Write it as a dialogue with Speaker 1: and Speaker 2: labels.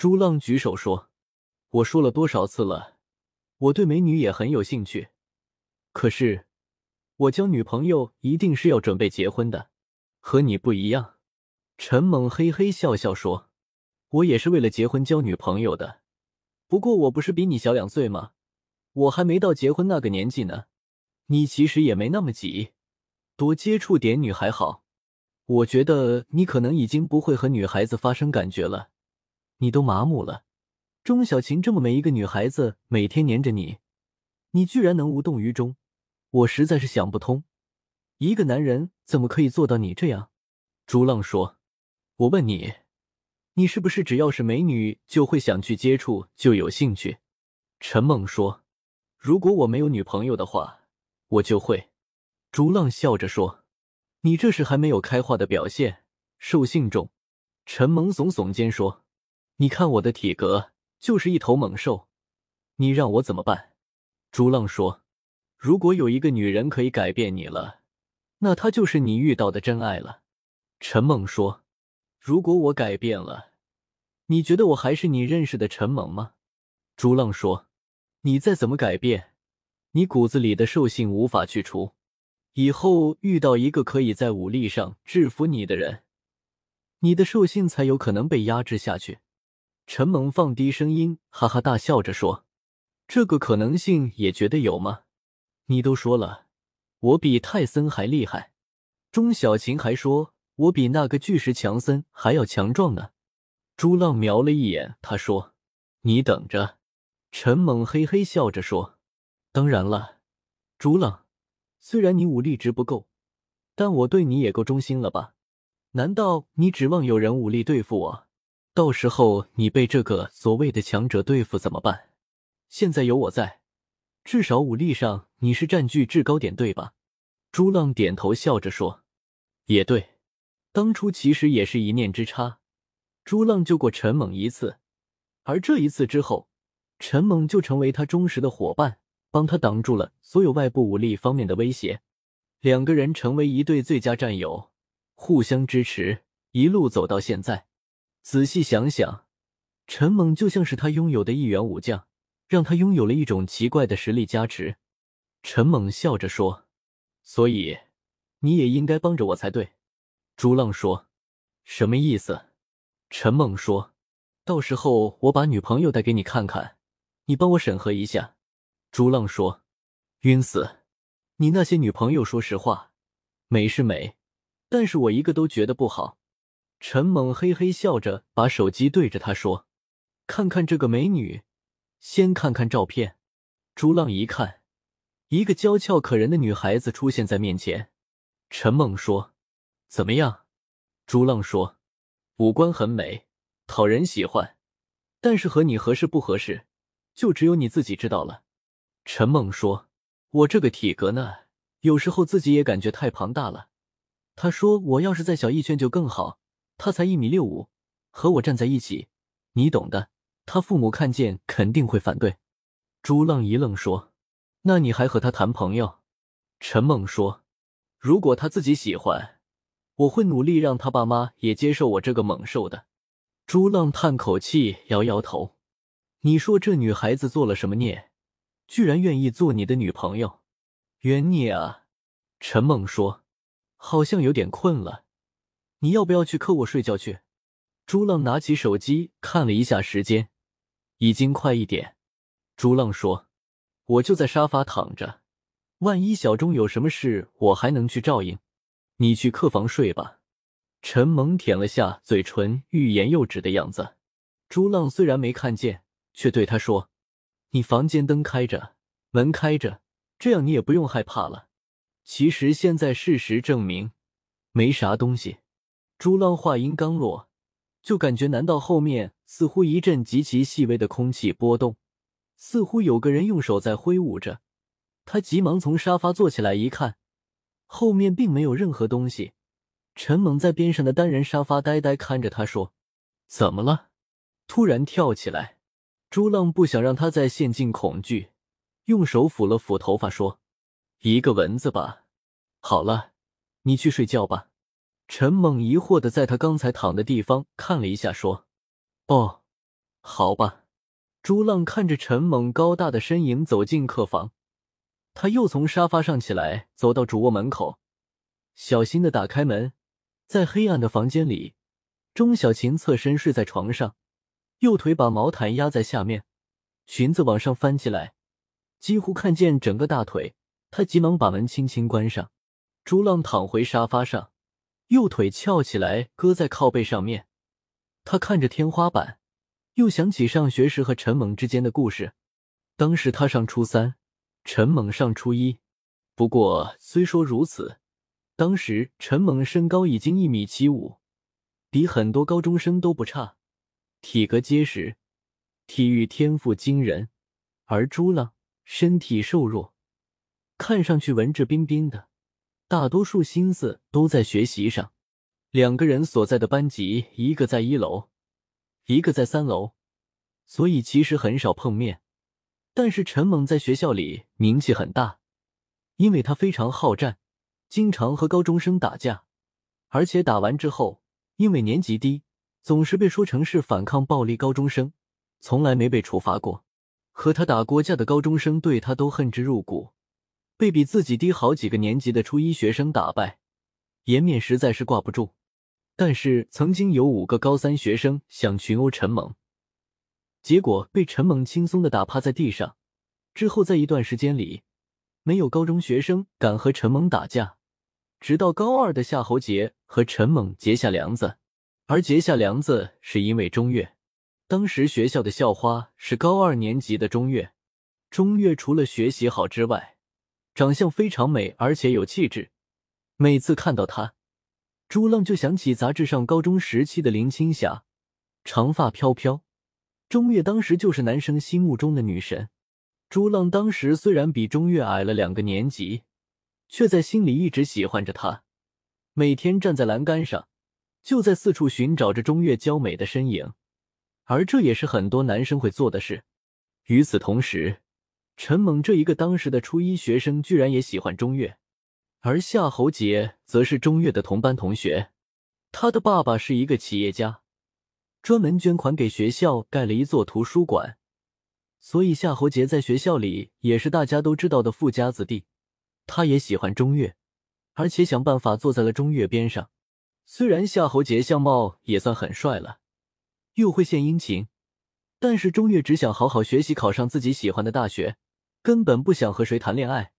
Speaker 1: 朱浪举手说：“我说了多少次了，我对美女也很有兴趣。可是，我交女朋友一定是要准备结婚的，和你不一样。”陈猛嘿嘿笑笑说：“我也是为了结婚交女朋友的，不过我不是比你小两岁吗？我还没到结婚那个年纪呢。你其实也没那么急，多接触点女孩好。我觉得你可能已经不会和女孩子发生感觉了，你都麻木了。钟小琴这么美一个女孩子，每天黏着你，你居然能无动于衷，我实在是想不通，一个男人怎么可以做到你这样？”朱浪说。我问你，你是不是只要是美女就会想去接触，就有兴趣？陈猛说：“如果我没有女朋友的话，我就会。”朱浪笑着说：“你这是还没有开化的表现，兽性重。”陈猛耸耸肩说：“你看我的体格，就是一头猛兽，你让我怎么办？”朱浪说：“如果有一个女人可以改变你了，那她就是你遇到的真爱了。”陈猛说。如果我改变了，你觉得我还是你认识的陈猛吗？朱浪说：“你再怎么改变，你骨子里的兽性无法去除。以后遇到一个可以在武力上制服你的人，你的兽性才有可能被压制下去。”陈猛放低声音，哈哈大笑着说：“这个可能性也觉得有吗？你都说了，我比泰森还厉害。”钟小琴还说。我比那个巨石强森还要强壮呢。朱浪瞄了一眼，他说：“你等着。”陈猛嘿嘿笑着说：“当然了，朱浪，虽然你武力值不够，但我对你也够忠心了吧？难道你指望有人武力对付我？到时候你被这个所谓的强者对付怎么办？现在有我在，至少武力上你是占据制高点，对吧？”朱浪点头笑着说：“也对。”当初其实也是一念之差，朱浪救过陈猛一次，而这一次之后，陈猛就成为他忠实的伙伴，帮他挡住了所有外部武力方面的威胁。两个人成为一对最佳战友，互相支持，一路走到现在。仔细想想，陈猛就像是他拥有的一员武将，让他拥有了一种奇怪的实力加持。陈猛笑着说：“所以你也应该帮着我才对。”朱浪说：“什么意思？”陈猛说：“到时候我把女朋友带给你看看，你帮我审核一下。”朱浪说：“晕死！你那些女朋友，说实话，美是美，但是我一个都觉得不好。”陈猛嘿嘿笑着，把手机对着他说：“看看这个美女，先看看照片。”朱浪一看，一个娇俏可人的女孩子出现在面前。陈猛说。怎么样？朱浪说：“五官很美，讨人喜欢，但是和你合适不合适，就只有你自己知道了。”陈猛说：“我这个体格呢，有时候自己也感觉太庞大了。”他说：“我要是再小一圈就更好。”他才一米六五，和我站在一起，你懂的。他父母看见肯定会反对。朱浪一愣说：“那你还和他谈朋友？”陈猛说：“如果他自己喜欢。”我会努力让他爸妈也接受我这个猛兽的。朱浪叹口气，摇摇头：“你说这女孩子做了什么孽，居然愿意做你的女朋友？冤孽啊！”陈猛说：“好像有点困了，你要不要去磕我睡觉去？”朱浪拿起手机看了一下时间，已经快一点。朱浪说：“我就在沙发躺着，万一小钟有什么事，我还能去照应。”你去客房睡吧。陈猛舔了下嘴唇，欲言又止的样子。朱浪虽然没看见，却对他说：“你房间灯开着，门开着，这样你也不用害怕了。”其实现在事实证明，没啥东西。朱浪话音刚落，就感觉南道后面似乎一阵极其细微的空气波动，似乎有个人用手在挥舞着。他急忙从沙发坐起来一看。后面并没有任何东西，陈猛在边上的单人沙发呆呆看着他说：“怎么了？”突然跳起来。朱浪不想让他再陷进恐惧，用手抚了抚头发说：“一个蚊子吧。”好了，你去睡觉吧。陈猛疑惑的在他刚才躺的地方看了一下，说：“哦。”好吧。朱浪看着陈猛高大的身影走进客房，他又从沙发上起来，走到主卧门口，小心的打开门。在黑暗的房间里，钟小琴侧身睡在床上，右腿把毛毯压在下面，裙子往上翻起来，几乎看见整个大腿。他急忙把门轻轻关上。朱浪躺回沙发上，右腿翘起来搁在靠背上面，他看着天花板。又想起上学时和陈猛之间的故事。当时他上初三，陈猛上初一。不过虽说如此，当时陈猛身高已经一米七五，比很多高中生都不差，体格结实，体育天赋惊人。而朱浪身体瘦弱，看上去文质彬彬的，大多数心思都在学习上。两个人所在的班级，一个在一楼。一个在三楼，所以其实很少碰面。但是陈猛在学校里名气很大，因为他非常好战，经常和高中生打架，而且打完之后，因为年级低，总是被说成是反抗暴力高中生，从来没被处罚过。和他打过架的高中生对他都恨之入骨，被比自己低好几个年级的初一学生打败，颜面实在是挂不住。但是曾经有五个高三学生想群殴陈猛，结果被陈猛轻松的打趴在地上。之后在一段时间里，没有高中学生敢和陈猛打架。直到高二的夏侯杰和陈猛结下梁子，而结下梁子是因为钟月。当时学校的校花是高二年级的钟月。钟月除了学习好之外，长相非常美，而且有气质。每次看到她。朱浪就想起杂志上高中时期的林青霞，长发飘飘。钟月当时就是男生心目中的女神。朱浪当时虽然比钟月矮了两个年级，却在心里一直喜欢着她。每天站在栏杆上，就在四处寻找着钟月娇美的身影，而这也是很多男生会做的事。与此同时，陈猛这一个当时的初一学生，居然也喜欢钟月。而夏侯杰则是钟月的同班同学，他的爸爸是一个企业家，专门捐款给学校盖了一座图书馆，所以夏侯杰在学校里也是大家都知道的富家子弟。他也喜欢钟月，而且想办法坐在了钟月边上。虽然夏侯杰相貌也算很帅了，又会献殷勤，但是钟月只想好好学习，考上自己喜欢的大学，根本不想和谁谈恋爱。